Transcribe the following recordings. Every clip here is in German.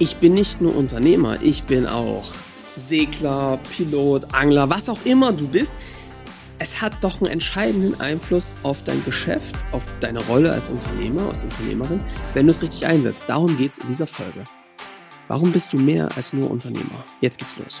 Ich bin nicht nur Unternehmer, ich bin auch Segler, Pilot, Angler, was auch immer du bist. Es hat doch einen entscheidenden Einfluss auf dein Geschäft, auf deine Rolle als Unternehmer, als Unternehmerin, wenn du es richtig einsetzt. Darum geht es in dieser Folge. Warum bist du mehr als nur Unternehmer? Jetzt geht's los.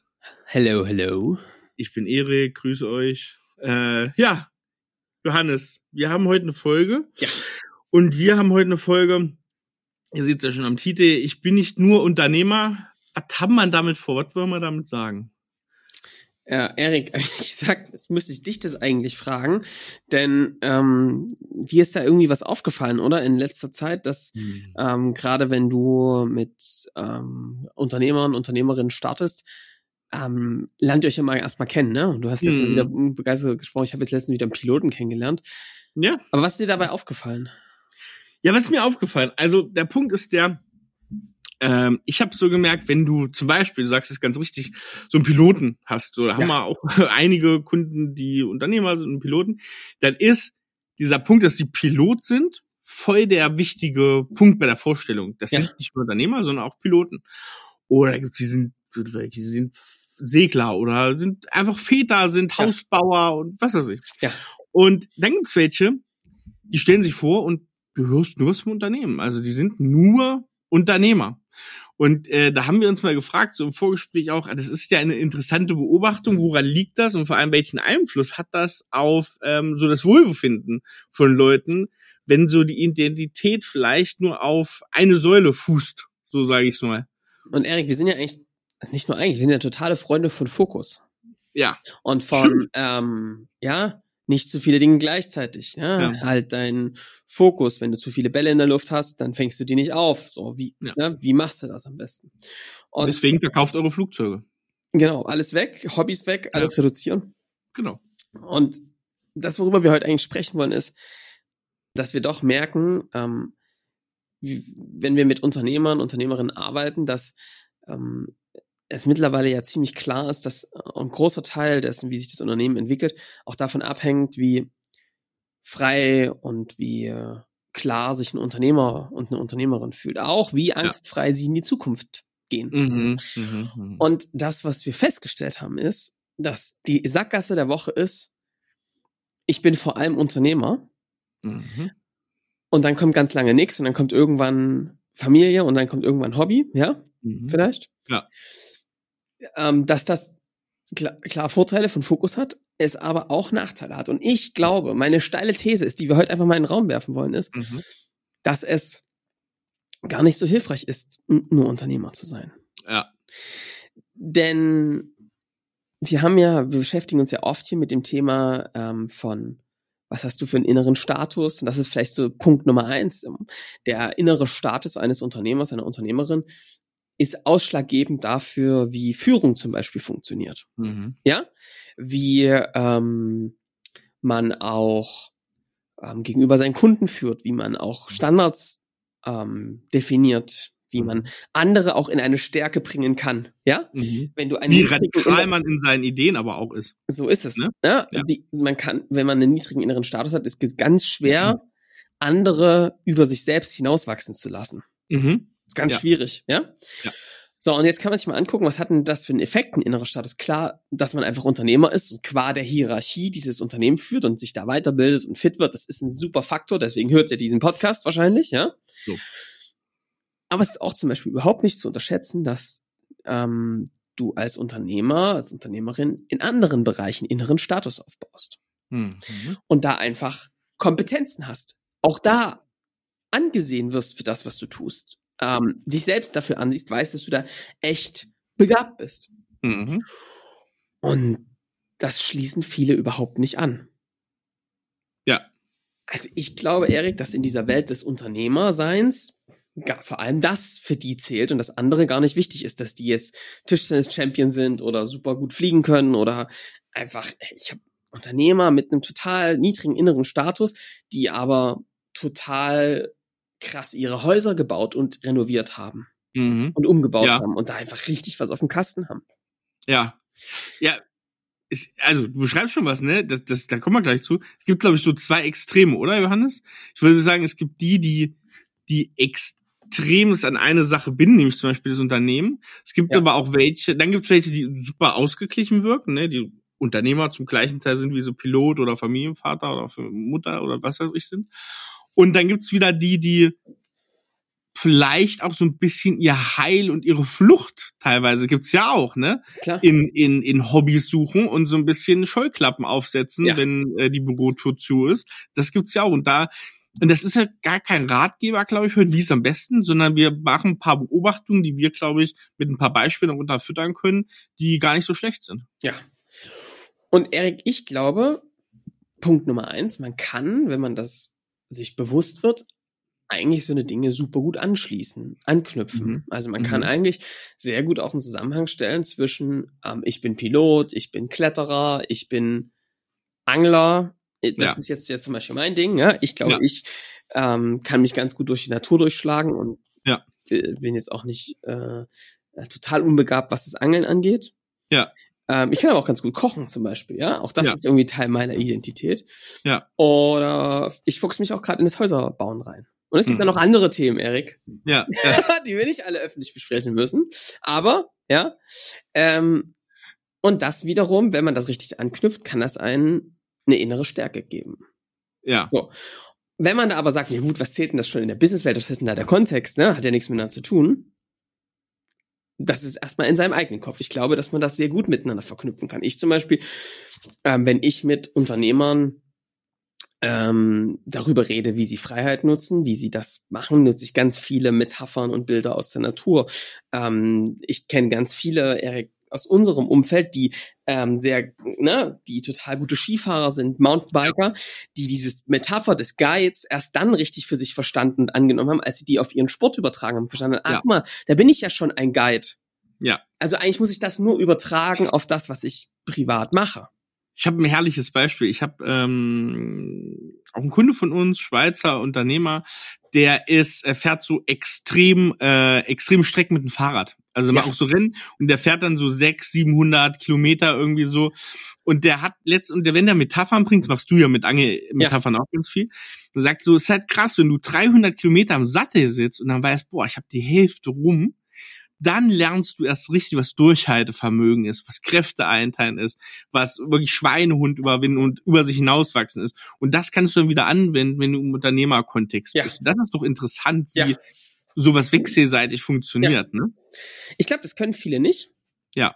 Hello, hello. Ich bin Erik, grüße euch. Äh, ja, Johannes, wir haben heute eine Folge. Ja. Und wir haben heute eine Folge, ihr seht es ja schon am Titel, ich bin nicht nur Unternehmer. Was kann man damit vor? Was wollen wir damit sagen? Ja, Erik, ich sag, jetzt müsste ich dich das eigentlich fragen, denn ähm, dir ist da irgendwie was aufgefallen, oder? In letzter Zeit, dass hm. ähm, gerade wenn du mit ähm, Unternehmern, Unternehmerinnen startest, ähm, lernt ihr euch ja mal erstmal kennen, ne? Und du hast hm. wieder begeistert gesprochen, ich habe jetzt letztens wieder einen Piloten kennengelernt. Ja. Aber was ist dir dabei aufgefallen? Ja, was ist mir aufgefallen? Also der Punkt ist der, ähm, ich habe so gemerkt, wenn du zum Beispiel, du sagst es ganz richtig, so einen Piloten hast, so da haben wir auch einige Kunden, die Unternehmer sind und Piloten, dann ist dieser Punkt, dass sie Pilot sind, voll der wichtige Punkt bei der Vorstellung. Das ja. sind nicht nur Unternehmer, sondern auch Piloten. Oder gibt's die sind, die sind Segler oder sind einfach Väter, sind ja. Hausbauer und was weiß ich. Ja. Und dann gibt's welche, die stellen sich vor und du hörst nur was vom Unternehmen. Also die sind nur Unternehmer. Und äh, da haben wir uns mal gefragt, so im Vorgespräch auch, das ist ja eine interessante Beobachtung, woran liegt das und vor allem welchen Einfluss hat das auf ähm, so das Wohlbefinden von Leuten, wenn so die Identität vielleicht nur auf eine Säule fußt, so sage ich mal. Und Erik, wir sind ja eigentlich, nicht nur eigentlich, wir sind ja totale Freunde von Fokus. Ja. Und von, ähm, ja, nicht zu viele Dinge gleichzeitig. Ja? ja? Halt dein Fokus. Wenn du zu viele Bälle in der Luft hast, dann fängst du die nicht auf. So, wie, ja. ne? wie machst du das am besten? Und Deswegen verkauft eure Flugzeuge. Genau, alles weg, Hobbys weg, alles ja. reduzieren. Genau. Und das, worüber wir heute eigentlich sprechen wollen, ist, dass wir doch merken, ähm, wie, wenn wir mit Unternehmern, Unternehmerinnen arbeiten, dass ähm, es mittlerweile ja ziemlich klar ist, dass äh, ein großer Teil dessen, wie sich das Unternehmen entwickelt, auch davon abhängt, wie frei und wie äh, klar sich ein Unternehmer und eine Unternehmerin fühlt. Auch wie angstfrei ja. sie in die Zukunft gehen. Mhm, mh, mh. Und das, was wir festgestellt haben, ist, dass die Sackgasse der Woche ist, ich bin vor allem Unternehmer. Mhm. Und dann kommt ganz lange nichts und dann kommt irgendwann Familie und dann kommt irgendwann Hobby, ja? Mhm. Vielleicht? Ja ähm, dass das klar, klar Vorteile von Fokus hat, es aber auch Nachteile hat. Und ich glaube, meine steile These ist, die wir heute einfach mal in den Raum werfen wollen, ist, mhm. dass es gar nicht so hilfreich ist, nur Unternehmer zu sein. Ja. Denn wir haben ja, wir beschäftigen uns ja oft hier mit dem Thema ähm, von was hast du für einen inneren Status? Und das ist vielleicht so Punkt Nummer eins. Der innere Status eines Unternehmers, einer Unternehmerin ist ausschlaggebend dafür, wie Führung zum Beispiel funktioniert. Mhm. Ja, wie ähm, man auch ähm, gegenüber seinen Kunden führt, wie man auch Standards ähm, definiert, wie man mhm. andere auch in eine Stärke bringen kann. Ja, mhm. wenn du einen wie radikal man in seinen Ideen aber auch ist. So ist es. Ne? Ja? ja. Wie, man kann, wenn man einen niedrigen inneren Status hat, ist es ganz schwer, mhm. andere über sich selbst hinauswachsen zu lassen. Mhm. Ist ganz ja. schwierig, ja? ja? So, und jetzt kann man sich mal angucken, was hat denn das für einen Effekt, ein innerer Status? Klar, dass man einfach Unternehmer ist und qua der Hierarchie dieses Unternehmen führt und sich da weiterbildet und fit wird, das ist ein super Faktor, deswegen hört ihr diesen Podcast wahrscheinlich, ja? So. Aber es ist auch zum Beispiel überhaupt nicht zu unterschätzen, dass ähm, du als Unternehmer, als Unternehmerin in anderen Bereichen inneren Status aufbaust. Mhm. Und da einfach Kompetenzen hast. Auch da angesehen wirst für das, was du tust ähm, dich selbst dafür ansiehst, weißt, dass du da echt begabt bist. Mhm. Und das schließen viele überhaupt nicht an. Also ich glaube, Erik, dass in dieser Welt des Unternehmerseins vor allem das für die zählt und das andere gar nicht wichtig ist, dass die jetzt Tischtennis-Champion sind oder super gut fliegen können oder einfach, ich habe Unternehmer mit einem total niedrigen inneren Status, die aber total krass ihre Häuser gebaut und renoviert haben mhm. und umgebaut ja. haben und da einfach richtig was auf dem Kasten haben. Ja. Ja. Ist, also, du beschreibst schon was, ne? Das, das, da kommen wir gleich zu. Es gibt, glaube ich, so zwei Extreme, oder, Johannes? Ich würde sagen, es gibt die, die, die extremst an eine Sache binden, nämlich zum Beispiel das Unternehmen. Es gibt ja. aber auch welche, dann gibt es welche, die super ausgeglichen wirken, ne? Die Unternehmer zum gleichen Teil sind wie so Pilot oder Familienvater oder Mutter oder was weiß ich sind. Und dann gibt's wieder die, die vielleicht auch so ein bisschen ihr Heil und ihre Flucht teilweise gibt's ja auch, ne? Klar. In, in, in Hobbys suchen und so ein bisschen Scheuklappen aufsetzen, ja. wenn äh, die Bürotour zu ist. Das gibt's ja auch. Und da, und das ist ja gar kein Ratgeber, glaube ich, wie es am besten, sondern wir machen ein paar Beobachtungen, die wir, glaube ich, mit ein paar Beispielen unterfüttern können, die gar nicht so schlecht sind. Ja. Und Erik, ich glaube, Punkt Nummer eins, man kann, wenn man das sich bewusst wird, eigentlich so eine Dinge super gut anschließen, anknüpfen. Mhm. Also man mhm. kann eigentlich sehr gut auch einen Zusammenhang stellen zwischen ähm, ich bin Pilot, ich bin Kletterer, ich bin Angler. Äh, das ja. ist jetzt ja zum Beispiel mein Ding. Ja? Ich glaube, ja. ich ähm, kann mich ganz gut durch die Natur durchschlagen und ja. bin jetzt auch nicht äh, total unbegabt, was das Angeln angeht. Ja. Ähm, ich kann aber auch ganz gut kochen zum Beispiel, ja. Auch das ja. ist irgendwie Teil meiner Identität. Ja. Oder ich fuchs mich auch gerade in das Häuserbauen rein. Und es gibt hm. ja noch andere Themen, Erik. Ja. ja. die wir nicht alle öffentlich besprechen müssen. Aber, ja. Ähm, und das wiederum, wenn man das richtig anknüpft, kann das einen eine innere Stärke geben. Ja. So. Wenn man da aber sagt, ja gut, was zählt denn das schon in der Businesswelt? Was ist denn da der Kontext, ne? Hat ja nichts miteinander zu tun das ist erstmal in seinem eigenen Kopf. Ich glaube, dass man das sehr gut miteinander verknüpfen kann. Ich zum Beispiel, ähm, wenn ich mit Unternehmern ähm, darüber rede, wie sie Freiheit nutzen, wie sie das machen, nutze ich ganz viele Metaphern und Bilder aus der Natur. Ähm, ich kenne ganz viele, Erik, aus unserem Umfeld, die ähm, sehr, ne, die total gute Skifahrer sind, Mountainbiker, die dieses Metapher des Guides erst dann richtig für sich verstanden und angenommen haben, als sie die auf ihren Sport übertragen haben, verstanden haben, ach ja. mal, da bin ich ja schon ein Guide. Ja. Also eigentlich muss ich das nur übertragen auf das, was ich privat mache. Ich habe ein herrliches Beispiel. Ich habe ähm, auch einen Kunde von uns, Schweizer Unternehmer, der ist, er fährt so extrem, äh, extrem Strecken mit dem Fahrrad. Also ja. auch so Rennen und der fährt dann so sechs, 700 Kilometer irgendwie so. Und der hat letzt und der, wenn der Metaphern bringt, das machst du ja mit Angelmetaphern ja. auch ganz viel, der sagt so, es ist halt krass, wenn du 300 Kilometer am Sattel sitzt und dann weißt, boah, ich habe die Hälfte rum dann lernst du erst richtig, was Durchhaltevermögen ist, was Kräfte einteilen ist, was wirklich Schweinehund überwinden und über sich hinauswachsen ist. Und das kannst du dann wieder anwenden, wenn du im Unternehmerkontext ja. bist. Das ist doch interessant, wie ja. sowas wechselseitig funktioniert. Ja. Ne? Ich glaube, das können viele nicht. Ja.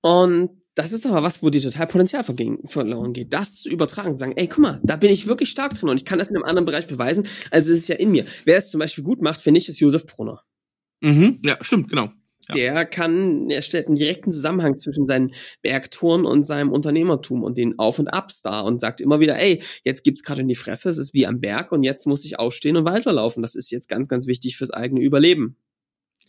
Und das ist aber was, wo dir total Potenzial verloren geht, das zu übertragen, zu sagen, ey, guck mal, da bin ich wirklich stark drin und ich kann das in einem anderen Bereich beweisen. Also es ist ja in mir. Wer es zum Beispiel gut macht, finde ich, ist Josef Brunner. Mhm. Ja, stimmt, genau. Ja. Der kann, er stellt einen direkten Zusammenhang zwischen seinen Bergtouren und seinem Unternehmertum und den Auf und Abs da und sagt immer wieder, ey, jetzt gibt's gerade in die Fresse, es ist wie am Berg und jetzt muss ich aufstehen und weiterlaufen. Das ist jetzt ganz, ganz wichtig fürs eigene Überleben.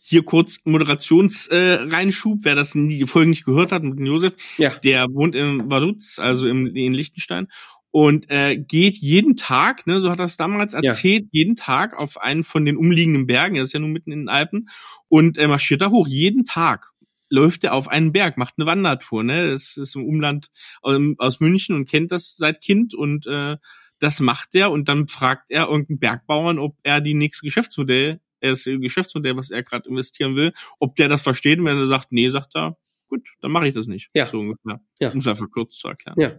Hier kurz Moderationsreinschub, äh, wer das nie, die Folge nicht gehört hat mit Josef, ja. der wohnt in Vaduz, also im, in Liechtenstein und äh, geht jeden Tag, ne, so hat er es damals erzählt, ja. jeden Tag auf einen von den umliegenden Bergen, er ist ja nun mitten in den Alpen, und äh, marschiert da hoch. Jeden Tag läuft er auf einen Berg, macht eine Wandertour. Ne, das ist im Umland ähm, aus München und kennt das seit Kind und äh, das macht er und dann fragt er irgendeinen Bergbauern, ob er die nächste Geschäftsmodell, das Geschäftsmodell, was er gerade investieren will, ob der das versteht. Und wenn er sagt, nee, sagt er, gut, dann mache ich das nicht. Ja. So ungefähr. Ja. Um es einfach kurz zu erklären. Ja.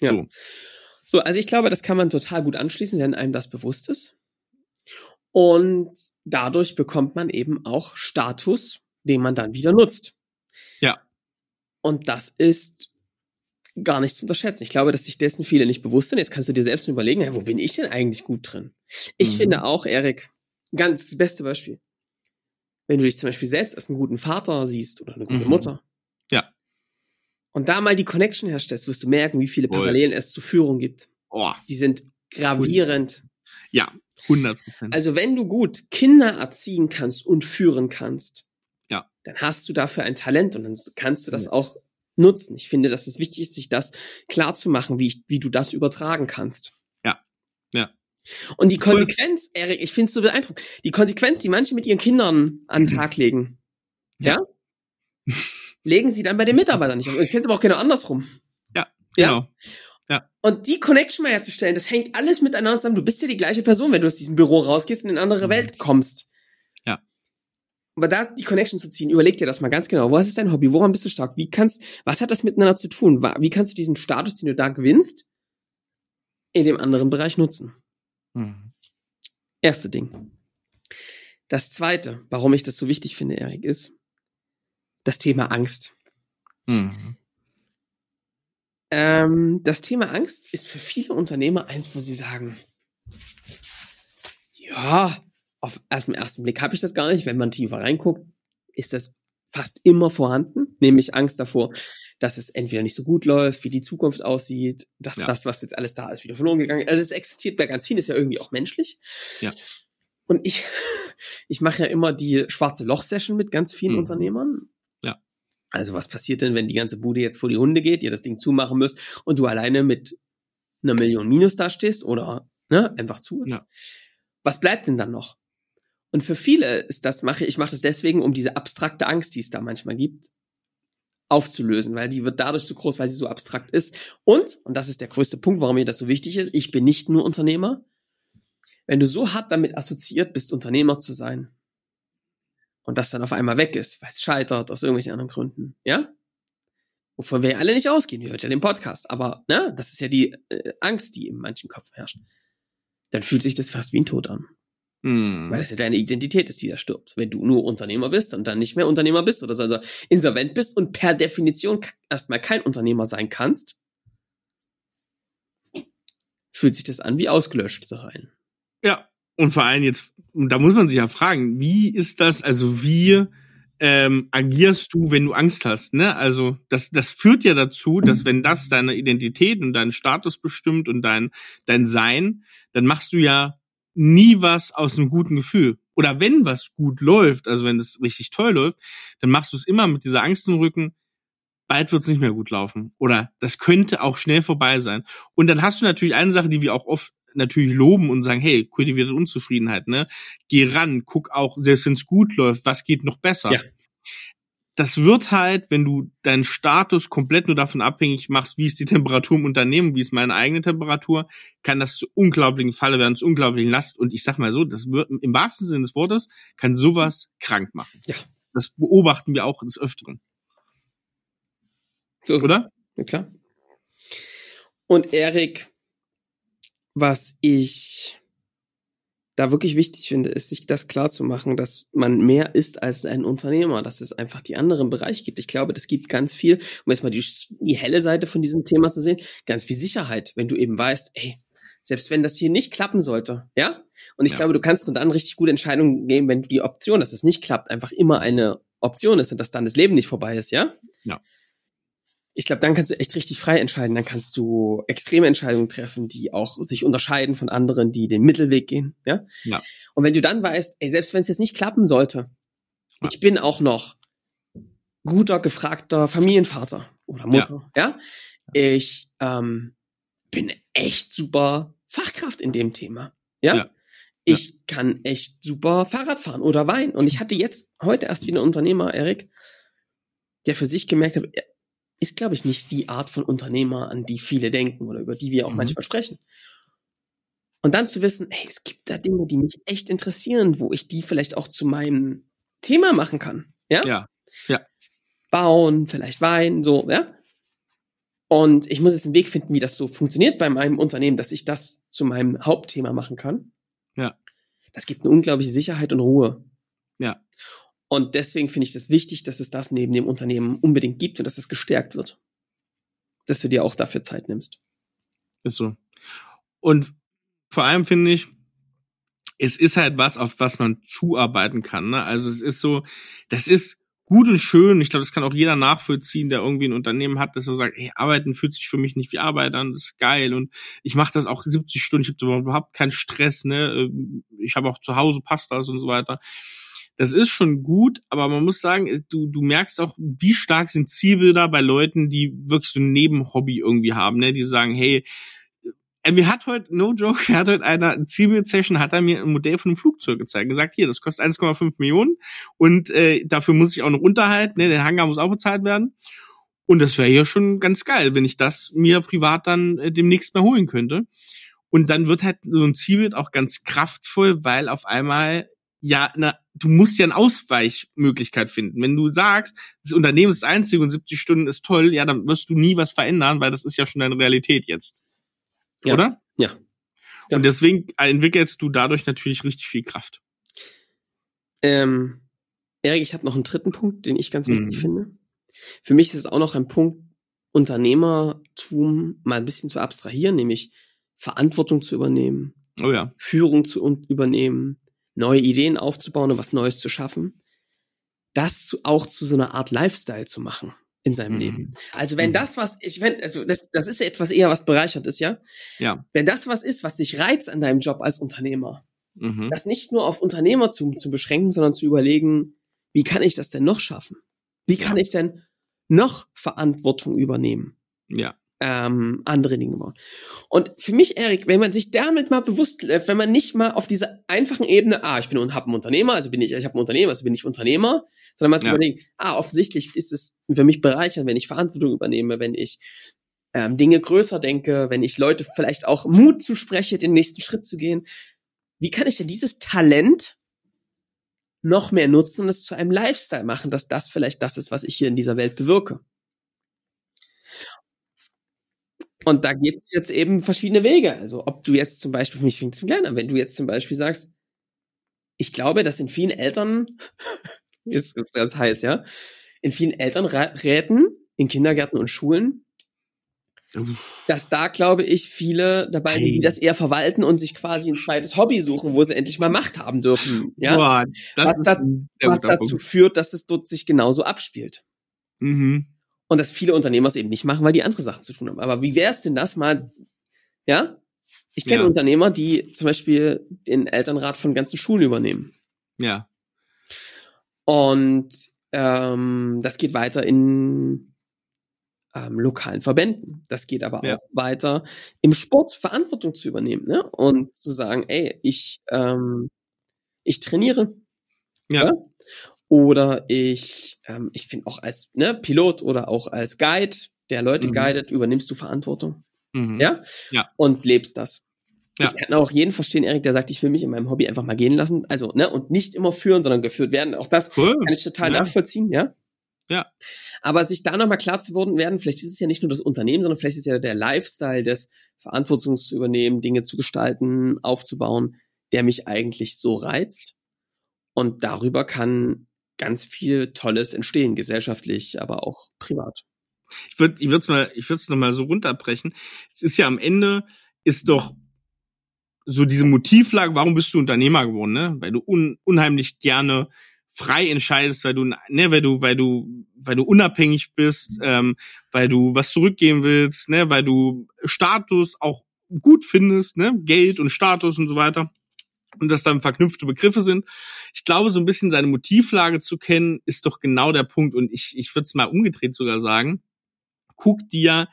Ja. So. so, also ich glaube, das kann man total gut anschließen, wenn einem das bewusst ist. Und dadurch bekommt man eben auch Status, den man dann wieder nutzt. Ja. Und das ist gar nicht zu unterschätzen. Ich glaube, dass sich dessen viele nicht bewusst sind. Jetzt kannst du dir selbst überlegen, ja, wo bin ich denn eigentlich gut drin? Ich mhm. finde auch, Erik, ganz das beste Beispiel. Wenn du dich zum Beispiel selbst als einen guten Vater siehst oder eine gute mhm. Mutter, und da mal die Connection herstellst, wirst du merken, wie viele Parallelen es zur Führung gibt. Oh. Die sind Gravierend. Ja, 100 Prozent. Also wenn du gut Kinder erziehen kannst und führen kannst, ja. dann hast du dafür ein Talent und dann kannst du das ja. auch nutzen. Ich finde, dass es wichtig ist, sich das klar zu machen, wie, ich, wie du das übertragen kannst. Ja, ja. Und die Konsequenz, Erik, ich finde es so beeindruckend, die Konsequenz, die manche mit ihren Kindern an den mhm. Tag legen, ja, ja legen sie dann bei den Mitarbeitern nicht. Ich kenne es aber auch genau andersrum. Ja, genau. Ja? Ja. Und die Connection mal herzustellen, das hängt alles miteinander zusammen. Du bist ja die gleiche Person, wenn du aus diesem Büro rausgehst und in eine andere mhm. Welt kommst. Ja. Aber da die Connection zu ziehen, überleg dir das mal ganz genau. Was ist dein Hobby? Woran bist du stark? Wie kannst, was hat das miteinander zu tun? Wie kannst du diesen Status, den du da gewinnst, in dem anderen Bereich nutzen? Mhm. Erste Ding. Das zweite, warum ich das so wichtig finde, Erik, ist das Thema Angst. Mhm. Ähm, das Thema Angst ist für viele Unternehmer eins, wo sie sagen, ja, auf ersten, ersten Blick habe ich das gar nicht. Wenn man tiefer reinguckt, ist das fast immer vorhanden, nämlich Angst davor, dass es entweder nicht so gut läuft, wie die Zukunft aussieht, dass ja. das, was jetzt alles da ist, wieder verloren gegangen ist. Also es existiert bei ganz vielen, ist ja irgendwie auch menschlich. Ja. Und ich, ich mache ja immer die schwarze Loch-Session mit ganz vielen mhm. Unternehmern. Also was passiert denn, wenn die ganze Bude jetzt vor die Hunde geht, ihr das Ding zumachen müsst und du alleine mit einer Million Minus dastehst oder ne, einfach zu? Ja. Was bleibt denn dann noch? Und für viele ist das mache ich mache das deswegen, um diese abstrakte Angst, die es da manchmal gibt, aufzulösen, weil die wird dadurch so groß, weil sie so abstrakt ist. Und und das ist der größte Punkt, warum mir das so wichtig ist. Ich bin nicht nur Unternehmer. Wenn du so hart damit assoziiert bist, Unternehmer zu sein, und das dann auf einmal weg ist, weil es scheitert aus irgendwelchen anderen Gründen, ja? Wovon wir ja alle nicht ausgehen, ihr hört ja den Podcast, aber ne, das ist ja die äh, Angst, die in manchen Kopf herrscht. Dann fühlt sich das fast wie ein Tod an. Mm. Weil es ja deine Identität ist, die da stirbt. Wenn du nur Unternehmer bist und dann nicht mehr Unternehmer bist oder so also insolvent bist und per Definition erstmal kein Unternehmer sein kannst, fühlt sich das an, wie ausgelöscht zu sein. Ja, und vor allem jetzt, da muss man sich ja fragen, wie ist das, also wie ähm, agierst du, wenn du Angst hast? Ne? Also das, das führt ja dazu, dass wenn das deine Identität und deinen Status bestimmt und dein, dein Sein, dann machst du ja nie was aus einem guten Gefühl. Oder wenn was gut läuft, also wenn es richtig toll läuft, dann machst du es immer mit dieser Angst im Rücken, bald wird es nicht mehr gut laufen. Oder das könnte auch schnell vorbei sein. Und dann hast du natürlich eine Sache, die wir auch oft natürlich loben und sagen, hey, kultivierte Unzufriedenheit, ne? Geh ran, guck auch, selbst wenn es gut läuft, was geht noch besser? Ja. Das wird halt, wenn du deinen Status komplett nur davon abhängig machst, wie ist die Temperatur im Unternehmen, wie ist meine eigene Temperatur, kann das zu unglaublichen Falle werden, zu unglaublichen Last. Und ich sag mal so, das wird im wahrsten Sinne des Wortes, kann sowas krank machen. Ja. Das beobachten wir auch des Öfteren. So, oder? Ja, klar. Und Erik, was ich da wirklich wichtig finde, ist, sich das klar zu machen, dass man mehr ist als ein Unternehmer, dass es einfach die anderen Bereiche gibt. Ich glaube, das gibt ganz viel, um jetzt mal die, die helle Seite von diesem Thema zu sehen, ganz viel Sicherheit, wenn du eben weißt, ey, selbst wenn das hier nicht klappen sollte, ja? Und ich ja. glaube, du kannst nur dann richtig gute Entscheidungen geben, wenn du die Option, dass es nicht klappt, einfach immer eine Option ist und dass dann das Leben nicht vorbei ist, ja? Ja ich glaube, dann kannst du echt richtig frei entscheiden. Dann kannst du extreme Entscheidungen treffen, die auch sich unterscheiden von anderen, die den Mittelweg gehen. Ja. ja. Und wenn du dann weißt, ey, selbst wenn es jetzt nicht klappen sollte, ja. ich bin auch noch guter, gefragter Familienvater oder Mutter. Ja. ja? Ich ähm, bin echt super Fachkraft in dem Thema. Ja. ja. Ich kann echt super Fahrrad fahren oder Wein. Und ich hatte jetzt heute erst wieder einen Unternehmer, Erik, der für sich gemerkt hat, ist, glaube ich, nicht die Art von Unternehmer, an die viele denken oder über die wir auch mhm. manchmal sprechen. Und dann zu wissen, hey, es gibt da Dinge, die mich echt interessieren, wo ich die vielleicht auch zu meinem Thema machen kann. Ja? Ja. Ja. Bauen, vielleicht Wein, so, ja. Und ich muss jetzt einen Weg finden, wie das so funktioniert bei meinem Unternehmen, dass ich das zu meinem Hauptthema machen kann. Ja. Das gibt eine unglaubliche Sicherheit und Ruhe. Ja. Und deswegen finde ich das wichtig, dass es das neben dem Unternehmen unbedingt gibt und dass es gestärkt wird. Dass du dir auch dafür Zeit nimmst. Ist so. Und vor allem finde ich, es ist halt was, auf was man zuarbeiten kann. Ne? Also es ist so, das ist gut und schön. Ich glaube, das kann auch jeder nachvollziehen, der irgendwie ein Unternehmen hat, dass er sagt, hey, arbeiten fühlt sich für mich nicht wie Arbeit an, das ist geil und ich mache das auch 70 Stunden, ich habe überhaupt keinen Stress, ne? Ich habe auch zu Hause Pastas und so weiter. Das ist schon gut, aber man muss sagen, du, du merkst auch, wie stark sind Zielbilder bei Leuten, die wirklich so ein Nebenhobby irgendwie haben, ne? Die sagen, hey, er mir hat heute, no joke, er hat heute einer Zielbild-Session, hat er mir ein Modell von einem Flugzeug gezeigt, gesagt, hier, das kostet 1,5 Millionen und äh, dafür muss ich auch noch unterhalten, ne, der Hangar muss auch bezahlt werden. Und das wäre ja schon ganz geil, wenn ich das mir privat dann äh, demnächst mal holen könnte. Und dann wird halt so ein Zielbild auch ganz kraftvoll, weil auf einmal ja, na, du musst ja eine Ausweichmöglichkeit finden. Wenn du sagst, das Unternehmen ist das einzige und 70 Stunden ist toll, ja, dann wirst du nie was verändern, weil das ist ja schon deine Realität jetzt. Ja. Oder? Ja. ja. Und deswegen entwickelst du dadurch natürlich richtig viel Kraft. Ähm, Erik, ich habe noch einen dritten Punkt, den ich ganz wichtig mhm. finde. Für mich ist es auch noch ein Punkt, Unternehmertum mal ein bisschen zu abstrahieren, nämlich Verantwortung zu übernehmen, oh ja. Führung zu übernehmen, neue Ideen aufzubauen und was Neues zu schaffen. Das auch zu so einer Art Lifestyle zu machen in seinem mhm. Leben. Also wenn mhm. das was, ich wenn, also das, das ist ja etwas eher was bereichert ist, ja. Ja. Wenn das was ist, was dich reizt an deinem Job als Unternehmer, mhm. das nicht nur auf Unternehmertum zu beschränken, sondern zu überlegen, wie kann ich das denn noch schaffen? Wie kann ja. ich denn noch Verantwortung übernehmen? Ja ähm, andere Dinge bauen. Und für mich, Erik, wenn man sich damit mal bewusst, läuft, wenn man nicht mal auf dieser einfachen Ebene, ah, ich bin und habe ein Unternehmer, also bin ich, ich habe ein Unternehmer, also bin ich Unternehmer, sondern mal zu ja. überlegen, ah, offensichtlich ist es für mich bereichernd, wenn ich Verantwortung übernehme, wenn ich ähm, Dinge größer denke, wenn ich Leute vielleicht auch Mut zuspreche, den nächsten Schritt zu gehen. Wie kann ich denn dieses Talent noch mehr nutzen und es zu einem Lifestyle machen, dass das vielleicht das ist, was ich hier in dieser Welt bewirke? Und da gibt es jetzt eben verschiedene Wege. Also ob du jetzt zum Beispiel, für mich fängt es klein an, wenn du jetzt zum Beispiel sagst, ich glaube, dass in vielen Eltern, jetzt wird's ganz heiß, ja, in vielen Elternräten, in Kindergärten und Schulen, dass da, glaube ich, viele dabei sind, die das eher verwalten und sich quasi ein zweites Hobby suchen, wo sie endlich mal Macht haben dürfen. Ja? Boah, was, da, was dazu führt, dass es dort sich genauso abspielt. Mhm. Und dass viele Unternehmer es eben nicht machen, weil die andere Sachen zu tun haben. Aber wie wäre es denn das mal, ja? Ich kenne ja. Unternehmer, die zum Beispiel den Elternrat von ganzen Schulen übernehmen. Ja. Und ähm, das geht weiter in ähm, lokalen Verbänden. Das geht aber ja. auch weiter im Sport Verantwortung zu übernehmen ne? und zu sagen, ey, ich ähm, ich trainiere. Ja. ja? Oder ich, ähm, ich finde auch als ne, Pilot oder auch als Guide, der Leute mhm. guidet, übernimmst du Verantwortung. Mhm. Ja? Ja. Und lebst das. Ja. Ich kann auch jeden verstehen, Erik, der sagt, ich will mich in meinem Hobby einfach mal gehen lassen. Also, ne, und nicht immer führen, sondern geführt werden. Auch das cool. kann ich total ja. nachvollziehen, ja. Ja. Aber sich da nochmal klar zu werden, vielleicht ist es ja nicht nur das Unternehmen, sondern vielleicht ist ja der Lifestyle des Verantwortung zu übernehmen, Dinge zu gestalten, aufzubauen, der mich eigentlich so reizt. Und darüber kann ganz viel Tolles entstehen, gesellschaftlich, aber auch privat. Ich würde ich würde mal ich würde es noch mal so runterbrechen. Es ist ja am Ende ist doch so diese Motivlage, warum bist du Unternehmer geworden, ne? Weil du un, unheimlich gerne frei entscheidest, weil du ne, weil du weil du weil du unabhängig bist, ähm, weil du was zurückgeben willst, ne, weil du Status auch gut findest, ne, Geld und Status und so weiter und dass dann verknüpfte Begriffe sind. Ich glaube, so ein bisschen seine Motivlage zu kennen, ist doch genau der Punkt. Und ich, ich würde es mal umgedreht sogar sagen. Guck dir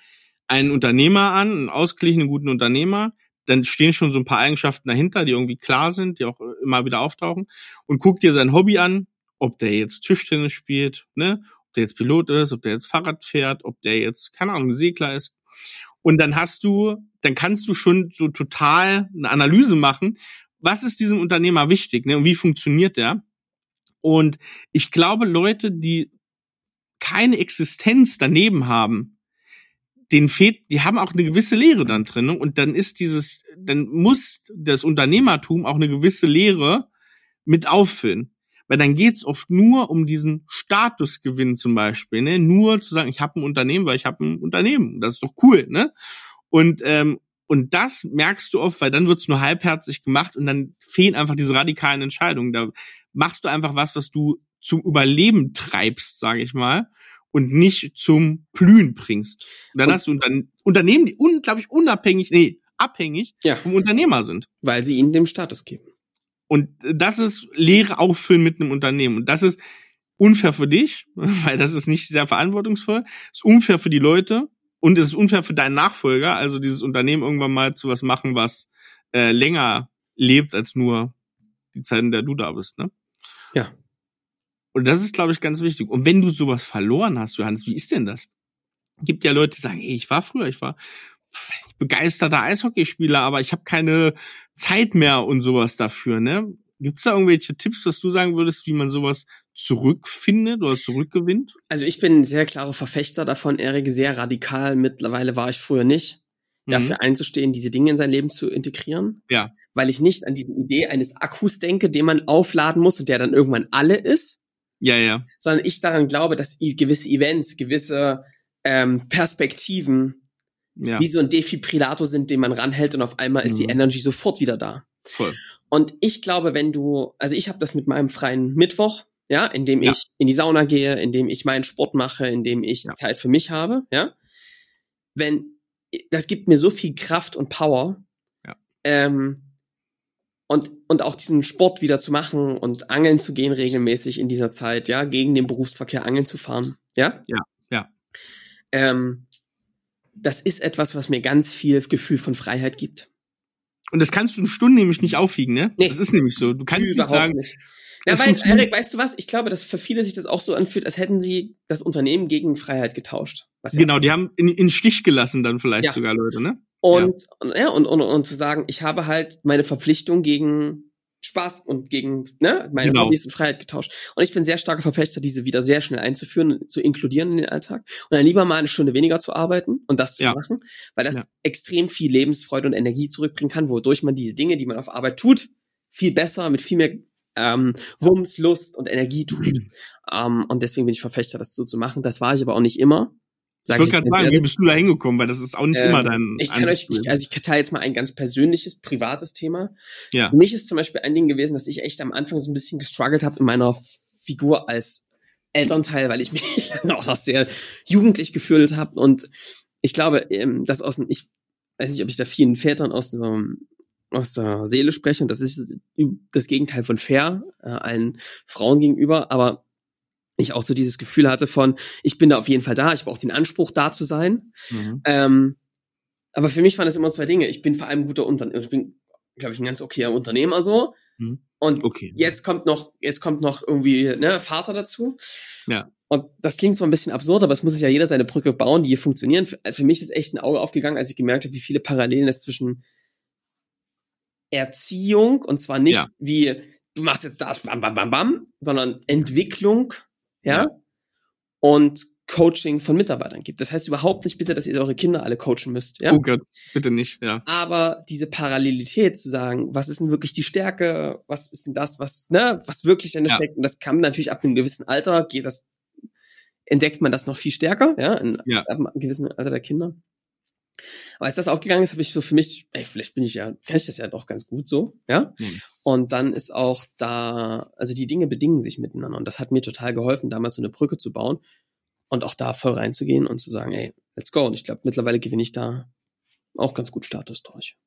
einen Unternehmer an, einen ausgeglichenen, guten Unternehmer, dann stehen schon so ein paar Eigenschaften dahinter, die irgendwie klar sind, die auch immer wieder auftauchen. Und guck dir sein Hobby an, ob der jetzt Tischtennis spielt, ne, ob der jetzt Pilot ist, ob der jetzt Fahrrad fährt, ob der jetzt, keine Ahnung, Segler ist. Und dann hast du, dann kannst du schon so total eine Analyse machen, was ist diesem Unternehmer wichtig ne? und wie funktioniert der? Und ich glaube, Leute, die keine Existenz daneben haben, den fehlt, die haben auch eine gewisse Lehre dann drin. Ne? Und dann ist dieses, dann muss das Unternehmertum auch eine gewisse Lehre mit auffüllen. Weil dann geht's oft nur um diesen Statusgewinn zum Beispiel. Ne? Nur zu sagen, ich habe ein Unternehmen, weil ich habe ein Unternehmen. Das ist doch cool. Ne? Und, ähm, und das merkst du oft, weil dann wird's nur halbherzig gemacht und dann fehlen einfach diese radikalen Entscheidungen. Da machst du einfach was, was du zum Überleben treibst, sage ich mal, und nicht zum Blühen bringst. Und dann und, hast du Unterne Unternehmen, die unglaublich unabhängig, nee, abhängig ja. vom Unternehmer sind. Weil sie ihnen den Status geben. Und das ist Lehre auffüllen mit einem Unternehmen. Und das ist unfair für dich, weil das ist nicht sehr verantwortungsvoll. Es ist unfair für die Leute und es ist unfair für deinen Nachfolger, also dieses Unternehmen irgendwann mal zu was machen, was äh, länger lebt als nur die Zeit, in der du da bist, ne? Ja. Und das ist, glaube ich, ganz wichtig. Und wenn du sowas verloren hast, Johannes, wie ist denn das? Gibt ja Leute, die sagen, ey, ich war früher, ich war begeisterter Eishockeyspieler, aber ich habe keine Zeit mehr und sowas dafür, ne? Gibt's da irgendwelche Tipps, was du sagen würdest, wie man sowas zurückfindet oder zurückgewinnt? Also ich bin ein sehr klarer Verfechter davon, Erik, sehr radikal. Mittlerweile war ich früher nicht, mhm. dafür einzustehen, diese Dinge in sein Leben zu integrieren. Ja. Weil ich nicht an diese Idee eines Akkus denke, den man aufladen muss und der dann irgendwann alle ist. Ja, ja. Sondern ich daran glaube, dass gewisse Events, gewisse ähm, Perspektiven ja. wie so ein Defibrillator sind, den man ranhält und auf einmal ist mhm. die Energy sofort wieder da. Voll. Und ich glaube, wenn du, also ich habe das mit meinem freien Mittwoch, ja, in dem ja. ich in die Sauna gehe, in dem ich meinen Sport mache, in dem ich ja. Zeit für mich habe, ja. Wenn, das gibt mir so viel Kraft und Power. Ja. Ähm, und, und auch diesen Sport wieder zu machen und angeln zu gehen regelmäßig in dieser Zeit, ja, gegen den Berufsverkehr angeln zu fahren, ja? Ja, ja. Ähm, das ist etwas, was mir ganz viel Gefühl von Freiheit gibt. Und das kannst du in Stunden nämlich nicht aufwiegen, ne? Nee. Das ist nämlich so. Du kannst nicht sagen. Nicht. Ja, weil, Erik, weißt du was? Ich glaube, dass für viele sich das auch so anfühlt, als hätten sie das Unternehmen gegen Freiheit getauscht. genau, die haben in, in Stich gelassen dann vielleicht ja. sogar Leute, ne? Und, ja. und ja, und, und, und zu sagen, ich habe halt meine Verpflichtung gegen Spaß und gegen ne, meine genau. Hobbys und Freiheit getauscht. Und ich bin sehr starker Verfechter, diese wieder sehr schnell einzuführen, zu inkludieren in den Alltag und dann lieber mal eine Stunde weniger zu arbeiten und das zu ja. machen, weil das ja. extrem viel Lebensfreude und Energie zurückbringen kann, wodurch man diese Dinge, die man auf Arbeit tut, viel besser, mit viel mehr ähm, Wumms, Lust und Energie tut. Mhm. Ähm, und deswegen bin ich Verfechter, das so zu machen. Das war ich aber auch nicht immer. Sag ich wollte gerade sagen, wie bist du da hingekommen? Weil das ist auch nicht ähm, immer dein. Ich kann euch, ich, also ich teile jetzt mal ein ganz persönliches, privates Thema. Ja. Für mich ist zum Beispiel ein Ding gewesen, dass ich echt am Anfang so ein bisschen gestruggelt habe in meiner Figur als Elternteil, weil ich mich auch noch sehr jugendlich gefühlt habe. Und ich glaube, ähm, dass aus ich weiß nicht, ob ich da vielen Vätern aus dem aus der Seele spreche und das ist das Gegenteil von fair äh, allen Frauen gegenüber, aber ich auch so dieses Gefühl hatte von, ich bin da auf jeden Fall da, ich habe auch den Anspruch, da zu sein. Mhm. Ähm, aber für mich waren das immer zwei Dinge. Ich bin vor allem ein guter Unternehmer, ich bin, glaube ich, ein ganz okayer Unternehmer so. Mhm. Und okay. jetzt kommt noch, jetzt kommt noch irgendwie ne, Vater dazu. Ja. Und das klingt zwar ein bisschen absurd, aber es muss sich ja jeder seine Brücke bauen, die hier funktionieren. Für, für mich ist echt ein Auge aufgegangen, als ich gemerkt habe, wie viele Parallelen es zwischen Erziehung und zwar nicht ja. wie du machst jetzt das bam bam bam bam, sondern Entwicklung ja, und Coaching von Mitarbeitern gibt. Das heißt überhaupt nicht bitte, dass ihr eure Kinder alle coachen müsst. Ja? Oh Gott, bitte nicht, ja. Aber diese Parallelität zu sagen, was ist denn wirklich die Stärke, was ist denn das, was, ne, was wirklich denn ja. steckt, und das kann natürlich ab einem gewissen Alter, geht das, entdeckt man das noch viel stärker, ja, in, ja. ab einem gewissen Alter der Kinder. Aber als das aufgegangen ist, habe ich so für mich, ey, vielleicht bin ich ja, kann ich das ja doch ganz gut so, ja. Mhm. Und dann ist auch da, also die Dinge bedingen sich miteinander. Und das hat mir total geholfen, damals so eine Brücke zu bauen und auch da voll reinzugehen und zu sagen, ey, let's go. Und ich glaube, mittlerweile gewinne ich da auch ganz gut Status durch.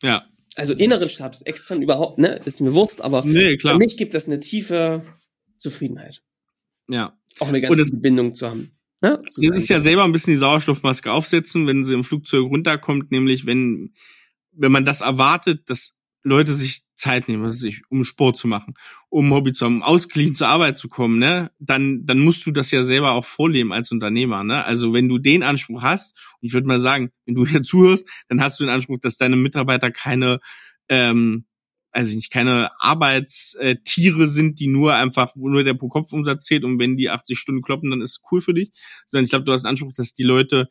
Ja. Also inneren Status, extern überhaupt, ne, ist mir Wurst, aber nee, für mich gibt das eine tiefe Zufriedenheit. Ja. Auch eine ganz gute Bindung zu haben. Ne? Das ist ja selber ein bisschen die Sauerstoffmaske aufsetzen, wenn sie im Flugzeug runterkommt, nämlich wenn, wenn man das erwartet, dass Leute sich Zeit nehmen, sich, um Sport zu machen, um Hobby zu haben, um ausgeglichen zur Arbeit zu kommen, ne, dann, dann musst du das ja selber auch vorleben als Unternehmer, ne? Also wenn du den Anspruch hast, und ich würde mal sagen, wenn du hier zuhörst, dann hast du den Anspruch, dass deine Mitarbeiter keine ähm, also nicht keine Arbeitstiere sind, die nur einfach, nur der Pro-Kopf-Umsatz zählt und wenn die 80 Stunden kloppen, dann ist es cool für dich. Sondern ich glaube, du hast den Anspruch, dass die Leute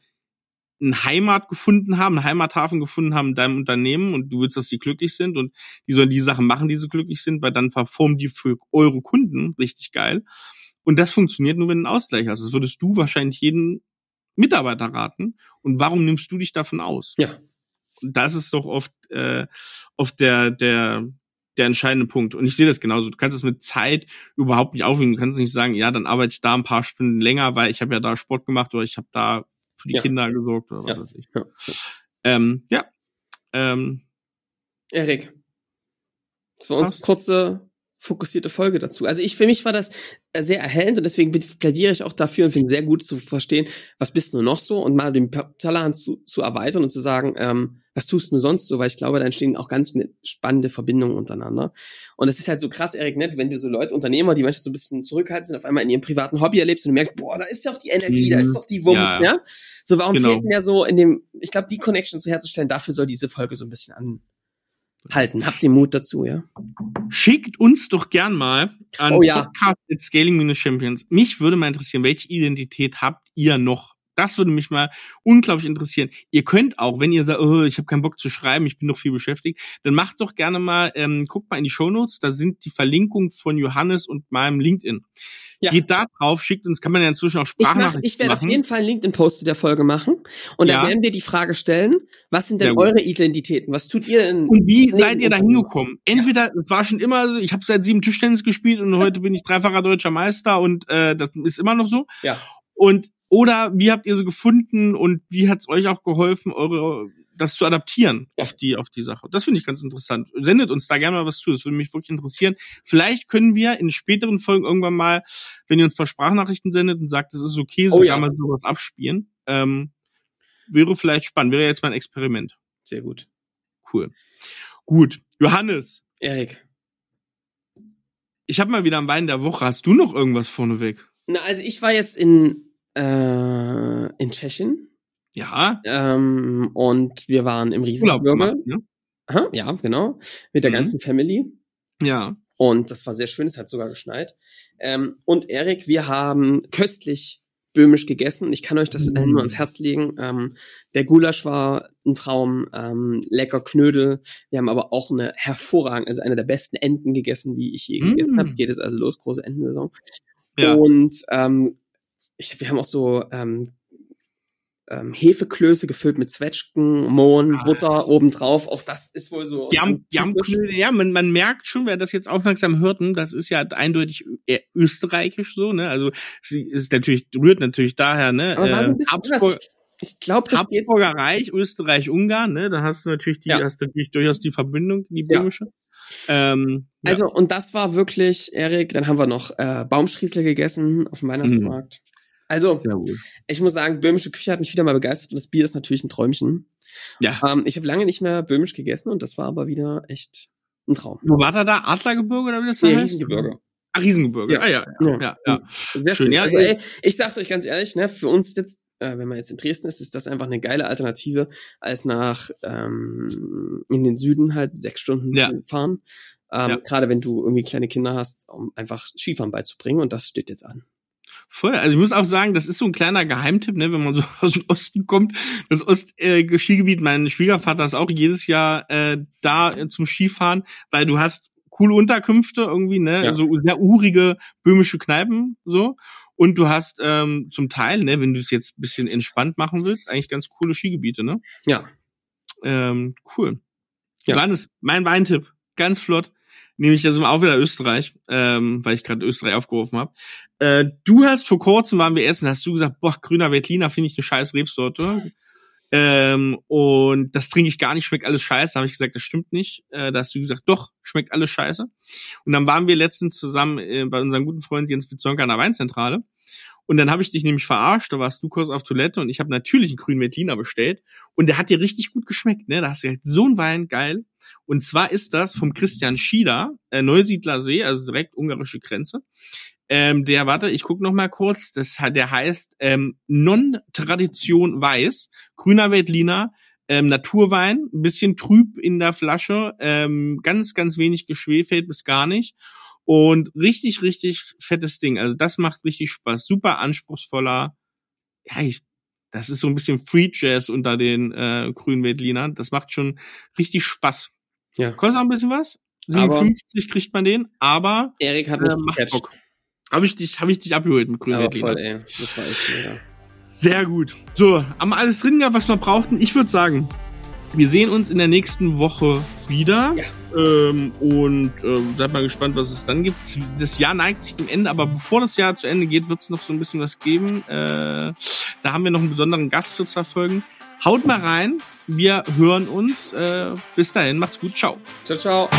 eine Heimat gefunden haben, einen Heimathafen gefunden haben in deinem Unternehmen und du willst, dass die glücklich sind und die sollen die Sachen machen, die sie glücklich sind, weil dann performen die für eure Kunden richtig geil. Und das funktioniert nur, wenn du einen Ausgleich hast. Das würdest du wahrscheinlich jeden Mitarbeiter raten. Und warum nimmst du dich davon aus? Ja, das ist doch oft, äh, oft der, der, der entscheidende Punkt. Und ich sehe das genauso. Du kannst es mit Zeit überhaupt nicht aufnehmen. Du kannst nicht sagen, ja, dann arbeite ich da ein paar Stunden länger, weil ich habe ja da Sport gemacht oder ich habe da für die ja. Kinder gesorgt oder was ja. weiß ich. Ja. Ähm, ja. Ähm, Erik, das war unsere kurze, fokussierte Folge dazu. Also ich, für mich war das sehr erhellend und deswegen plädiere ich auch dafür und finde sehr gut zu verstehen, was bist du noch so und mal den Tellerhand zu, zu erweitern und zu sagen, ähm, was tust du sonst so, weil ich glaube, da entstehen auch ganz spannende Verbindungen untereinander. Und es ist halt so krass, Erik, nett, wenn du so Leute, Unternehmer, die manchmal so ein bisschen zurückhaltend sind, auf einmal in ihrem privaten Hobby erlebst und du merkst, boah, da ist ja auch die Energie, mhm. da ist doch die Wumms, ja. ja. So, warum genau. fehlt mir so in dem, ich glaube, die Connection zu herzustellen, dafür soll diese Folge so ein bisschen an, halten. Habt den Mut dazu, ja. Schickt uns doch gern mal an oh, ja. Podcast Scaling-Champions. Mich würde mal interessieren, welche Identität habt ihr noch das würde mich mal unglaublich interessieren. Ihr könnt auch, wenn ihr sagt, oh, ich habe keinen Bock zu schreiben, ich bin noch viel beschäftigt, dann macht doch gerne mal, ähm, guckt mal in die Shownotes, da sind die Verlinkungen von Johannes und meinem LinkedIn. Ja. Geht da drauf, schickt uns, kann man ja inzwischen auch Sprachnachrichten Ich, ich werde auf jeden Fall einen LinkedIn-Post zu der Folge machen und ja. dann werden wir die Frage stellen, was sind denn eure Identitäten? Was tut ihr denn? Und wie seid ihr da hingekommen? Entweder, es war schon immer so, ich habe seit sieben Tischtennis gespielt und heute bin ich dreifacher deutscher Meister und äh, das ist immer noch so. Ja. Und oder wie habt ihr sie gefunden und wie hat es euch auch geholfen, eure das zu adaptieren auf die auf die Sache? Das finde ich ganz interessant. Sendet uns da gerne mal was zu. Das würde mich wirklich interessieren. Vielleicht können wir in späteren Folgen irgendwann mal, wenn ihr uns ein paar Sprachnachrichten sendet und sagt, es ist okay, oh, sogar ja. mal sowas abspielen. Ähm, wäre vielleicht spannend. Wäre jetzt mal ein Experiment. Sehr gut. Cool. Gut. Johannes. Erik. Ich habe mal wieder am Wein der Woche. Hast du noch irgendwas vorneweg? Na, also ich war jetzt in äh, in Tschechien. Ja. Ähm, und wir waren im Riesengebirge. Ne? Aha, ja, genau. Mit der mhm. ganzen Family. Ja. Und das war sehr schön, es hat sogar geschneit. Ähm, und Erik, wir haben köstlich böhmisch gegessen. Ich kann euch das mhm. nur ans Herz legen. Ähm, der Gulasch war ein Traum, ähm, lecker Knödel. Wir haben aber auch eine hervorragende, also eine der besten Enten gegessen, die ich je mhm. gegessen habe. Geht es also los, große Entensaison. Ja. Und ähm, ich, wir haben auch so ähm, ähm, Hefeklöße gefüllt mit Zwetschgen, Mohn, ah. Butter obendrauf. Auch das ist wohl so. Jam, Jamknödel, ja, man, man merkt schon, wer das jetzt aufmerksam hörten, das ist ja eindeutig eher österreichisch so, ne? Also sie ist natürlich, rührt natürlich daher, ne? Aber äh, Habsburg, ich, glaube, das Habsburger Reich, Österreich, Ungarn, ne? Da hast du natürlich die, ja. hast du natürlich durchaus die Verbindung, die böhmische. Ja. Ähm, also, ja. und das war wirklich, Erik, dann haben wir noch äh, Baumstrießel gegessen auf dem Weihnachtsmarkt. Also, ich muss sagen, böhmische Küche hat mich wieder mal begeistert und das Bier ist natürlich ein Träumchen. Ja. Ähm, ich habe lange nicht mehr böhmisch gegessen und das war aber wieder echt ein Traum. Wo war da da? Adlergebirge oder wie das nee, heißt? Riesengebirge. Ah, Riesengebirge. Ja. Ah, ja. Ja, ja, ja. Sehr schön. schön. Ja, also, ey, ich sag's euch ganz ehrlich, ne, für uns jetzt, äh, wenn man jetzt in Dresden ist, ist das einfach eine geile Alternative, als nach ähm, in den Süden halt sechs Stunden ja. zu fahren. Ähm, ja. Gerade wenn du irgendwie kleine Kinder hast, um einfach Skifahren beizubringen und das steht jetzt an. Voll. Also ich muss auch sagen, das ist so ein kleiner Geheimtipp, ne, wenn man so aus dem Osten kommt. Das Ost-Skigebiet, äh, mein Schwiegervater ist auch jedes Jahr äh, da äh, zum Skifahren, weil du hast coole Unterkünfte irgendwie, ne, ja. so sehr urige böhmische Kneipen so. Und du hast ähm, zum Teil, ne, wenn du es jetzt ein bisschen entspannt machen willst, eigentlich ganz coole Skigebiete, ne? Ja. Ähm, cool. Ja. Johannes, mein Weintipp, ganz flott nämlich das ist auch wieder Österreich, ähm, weil ich gerade Österreich aufgerufen habe. Äh, du hast vor kurzem waren wir essen, hast du gesagt, boah, grüner Veltliner finde ich eine scheiß Rebsorte. Ähm, und das trinke ich gar nicht, schmeckt alles scheiße. Habe ich gesagt, das stimmt nicht. Äh, da hast du gesagt, doch, schmeckt alles scheiße. Und dann waren wir letztens zusammen äh, bei unserem guten Freund Jens Bezonka an der Weinzentrale. Und dann habe ich dich nämlich verarscht, da warst du kurz auf Toilette und ich habe natürlich einen grünen Veltliner bestellt. Und der hat dir richtig gut geschmeckt, ne? Da hast du gesagt, so ein Wein, geil. Und zwar ist das vom Christian Schieder, äh, Neusiedler See, also direkt ungarische Grenze. Ähm, der, warte, ich guck noch mal kurz, das der heißt ähm, Non-Tradition Weiß, grüner Veltliner, ähm, Naturwein, ein bisschen trüb in der Flasche, ähm, ganz, ganz wenig geschwefelt bis gar nicht. Und richtig, richtig fettes Ding. Also das macht richtig Spaß. Super anspruchsvoller. Ja, ich, das ist so ein bisschen Free Jazz unter den äh, grünen Veltlinern. Das macht schon richtig Spaß. Ja. Kostet auch ein bisschen was. 57 aber kriegt man den, aber Erik hat mich äh, macht Bock. Habe ich dich, habe ich dich abgeholt mit grünen Aber voll, ey. Das war echt mega. Sehr gut. So, haben wir alles drin gehabt, was wir brauchten. Ich würde sagen, Wir sehen uns in der nächsten Woche wieder. Ja. Ähm, und äh, seid mal gespannt, was es dann gibt. Das Jahr neigt sich dem Ende, aber bevor das Jahr zu Ende geht, wird es noch so ein bisschen was geben. Äh, da haben wir noch einen besonderen Gast für zwei Folgen. Haut mal rein. Wir hören uns. Äh, bis dahin, macht's gut. Ciao. Ciao, ciao.